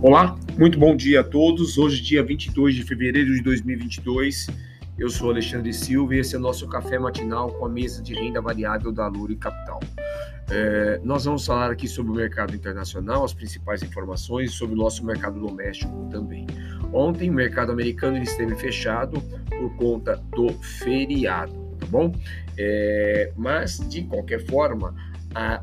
Olá, muito bom dia a todos. Hoje, dia 22 de fevereiro de 2022. Eu sou Alexandre Silva e esse é o nosso café matinal com a mesa de renda variável da Lura Capital. É, nós vamos falar aqui sobre o mercado internacional, as principais informações sobre o nosso mercado doméstico também. Ontem, o mercado americano esteve fechado por conta do feriado, tá bom? É, mas, de qualquer forma,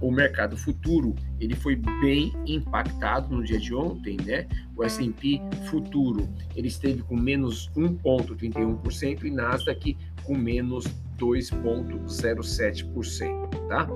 o mercado futuro ele foi bem impactado no dia de ontem, né? O S&P futuro ele esteve com menos 1,31% e Nasdaq com menos 2,07%, tá?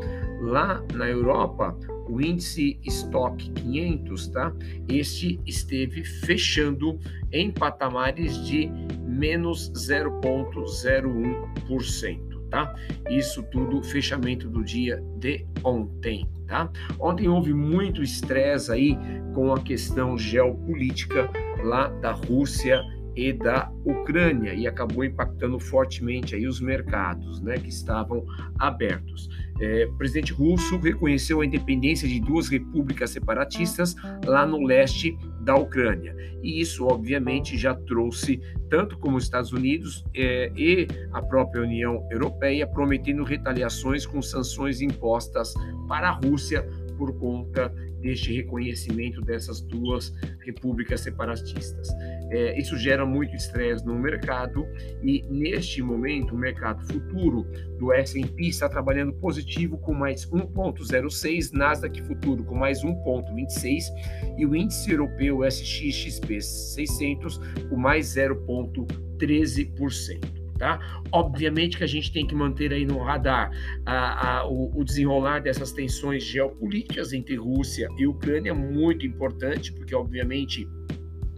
Lá na Europa, o índice Stock 500, tá? Este esteve fechando em patamares de menos 0,01% tá? Isso tudo fechamento do dia de ontem, tá? Ontem houve muito estresse aí com a questão geopolítica lá da Rússia e da Ucrânia e acabou impactando fortemente aí os mercados, né, que estavam abertos. É, o presidente russo reconheceu a independência de duas repúblicas separatistas lá no leste da Ucrânia. E isso obviamente já trouxe tanto como os Estados Unidos é, e a própria União Europeia prometendo retaliações com sanções impostas para a Rússia por conta deste reconhecimento dessas duas repúblicas separatistas. É, isso gera muito estresse no mercado e, neste momento, o mercado futuro do S&P está trabalhando positivo com mais 1,06, Nasdaq futuro com mais 1,26 e o índice europeu SXXP 600 com mais 0,13% tá? Obviamente que a gente tem que manter aí no radar a, a, o, o, desenrolar dessas tensões geopolíticas entre Rússia e Ucrânia, muito importante, porque obviamente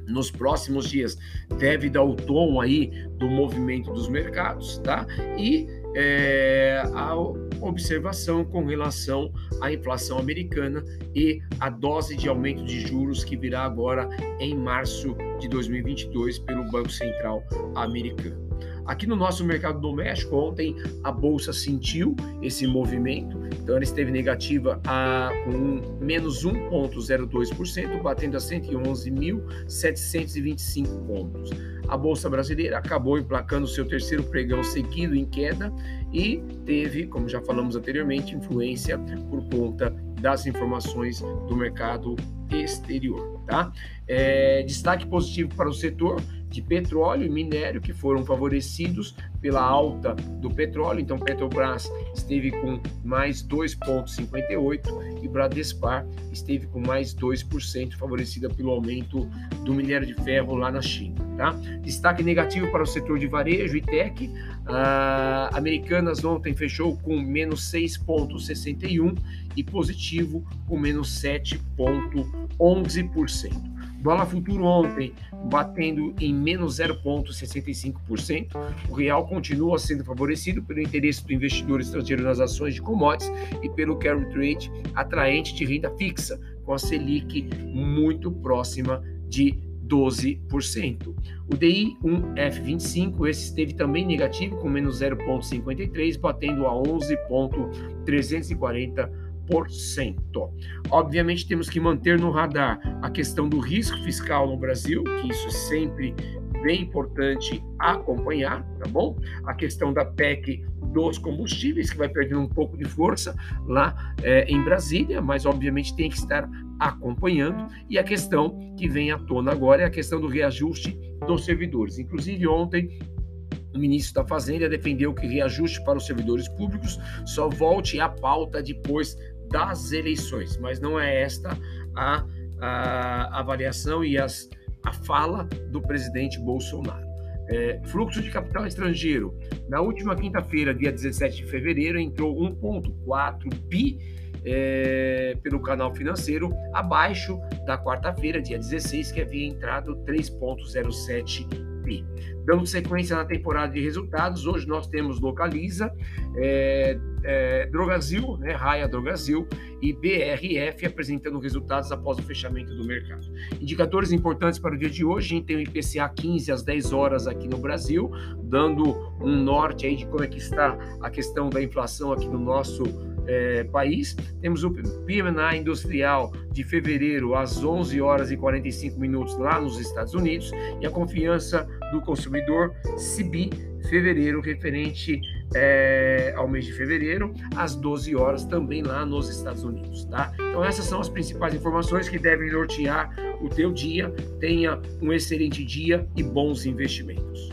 nos próximos dias deve dar o tom aí do movimento dos mercados, tá? E é, a observação com relação à inflação americana e a dose de aumento de juros que virá agora em março de 2022 pelo Banco Central americano. Aqui no nosso mercado doméstico, ontem a bolsa sentiu esse movimento, então ela esteve negativa a, com menos 1,02%, batendo a 111.725 pontos. A bolsa brasileira acabou emplacando seu terceiro pregão seguido em queda e teve, como já falamos anteriormente, influência por conta das informações do mercado exterior. Tá? É, destaque positivo para o setor de petróleo e minério que foram favorecidos pela alta do petróleo. Então, Petrobras esteve com mais 2,58 e Bradespar esteve com mais 2%, favorecida pelo aumento do minério de ferro lá na China. Tá? Destaque negativo para o setor de varejo e tech. A Americanas ontem fechou com menos 6,61 e positivo com menos 7,11%. Dólar futuro ontem batendo em menos 0,65%. O real continua sendo favorecido pelo interesse do investidor estrangeiro nas ações de commodities e pelo carry trade atraente de renda fixa, com a Selic muito próxima de 12%. O DI 1F25, esse esteve também negativo, com menos 0,53, batendo a 11,340 Obviamente, temos que manter no radar a questão do risco fiscal no Brasil, que isso é sempre bem importante acompanhar, tá bom? A questão da PEC dos combustíveis, que vai perdendo um pouco de força lá é, em Brasília, mas obviamente tem que estar acompanhando. E a questão que vem à tona agora é a questão do reajuste dos servidores. Inclusive, ontem o ministro da Fazenda defendeu que reajuste para os servidores públicos só volte à pauta depois das eleições, mas não é esta a, a avaliação e as, a fala do presidente Bolsonaro. É, fluxo de capital estrangeiro. Na última quinta-feira, dia 17 de fevereiro, entrou 1,4 bi é, pelo canal financeiro, abaixo da quarta-feira, dia 16, que havia entrado 3,07 bi. Dando sequência na temporada de resultados, hoje nós temos Localiza, é, é, Drogazil, né, Raia Drogazil e BRF apresentando resultados após o fechamento do mercado. Indicadores importantes para o dia de hoje, a gente tem o IPCA 15 às 10 horas aqui no Brasil, dando um norte aí de como é que está a questão da inflação aqui no nosso é, país. Temos o PMI industrial de fevereiro às 11 horas e 45 minutos lá nos Estados Unidos e a confiança do consumidor CBI fevereiro referente é, ao mês de fevereiro às 12 horas também lá nos Estados Unidos, tá? Então essas são as principais informações que devem nortear o teu dia. Tenha um excelente dia e bons investimentos.